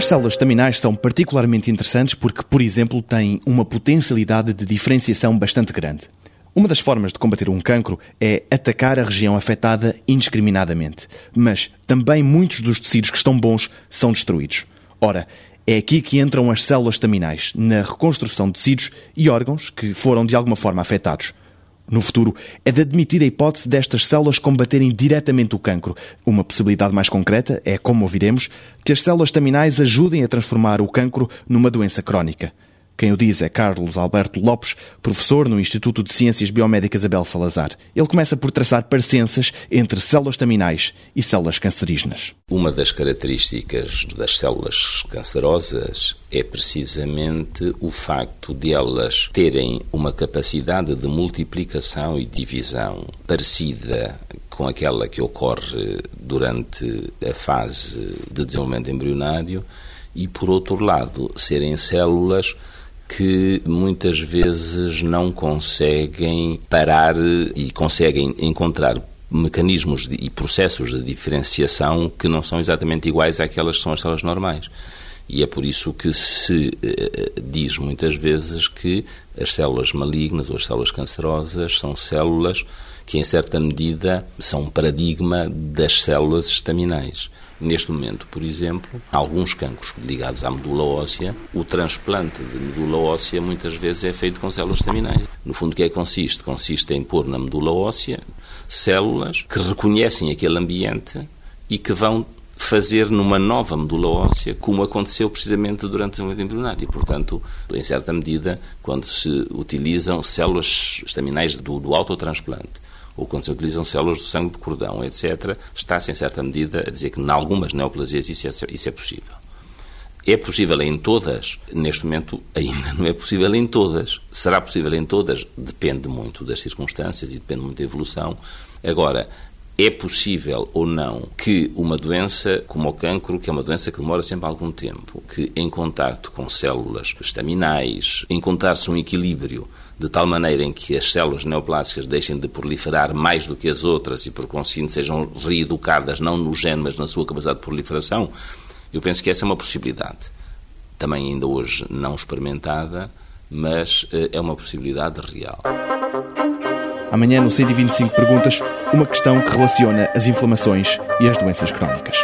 As células estaminais são particularmente interessantes porque, por exemplo, têm uma potencialidade de diferenciação bastante grande. Uma das formas de combater um cancro é atacar a região afetada indiscriminadamente, mas também muitos dos tecidos que estão bons são destruídos. Ora, é aqui que entram as células estaminais, na reconstrução de tecidos e órgãos que foram de alguma forma afetados. No futuro, é de admitir a hipótese destas células combaterem diretamente o cancro. Uma possibilidade mais concreta é, como ouviremos, que as células estaminais ajudem a transformar o cancro numa doença crónica. Quem o diz é Carlos Alberto Lopes, professor no Instituto de Ciências Biomédicas Abel Salazar. Ele começa por traçar parecenças entre células staminais e células cancerígenas. Uma das características das células cancerosas é precisamente o facto de elas terem uma capacidade de multiplicação e divisão parecida com aquela que ocorre durante a fase de desenvolvimento embrionário e, por outro lado, serem células que muitas vezes não conseguem parar e conseguem encontrar mecanismos e processos de diferenciação que não são exatamente iguais àquelas que são as células normais. E é por isso que se eh, diz muitas vezes que as células malignas ou as células cancerosas são células que, em certa medida, são um paradigma das células estaminais. Neste momento, por exemplo, alguns cancros ligados à medula óssea, o transplante de medula óssea muitas vezes é feito com células estaminais. No fundo, o que é que consiste? Consiste em pôr na medula óssea células que reconhecem aquele ambiente e que vão fazer numa nova medula óssea, como aconteceu precisamente durante o desenvolvimento embrionário. E, portanto, em certa medida, quando se utilizam células estaminais do, do autotransplante ou quando se utilizam células do sangue de cordão, etc., está-se, em certa medida, a dizer que, em algumas neoplasias, isso é, isso é possível. É possível em todas? Neste momento, ainda não é possível em todas. Será possível em todas? Depende muito das circunstâncias e depende muito da evolução. Agora, é possível ou não que uma doença como o cancro, que é uma doença que demora sempre algum tempo, que em contato com células estaminais, encontrar-se um equilíbrio de tal maneira em que as células neoplásicas deixem de proliferar mais do que as outras e, por conseguinte, sejam reeducadas não no gene, mas na sua capacidade de proliferação, eu penso que essa é uma possibilidade. Também ainda hoje não experimentada, mas eh, é uma possibilidade real. Amanhã, no 125 Perguntas, uma questão que relaciona as inflamações e as doenças crónicas.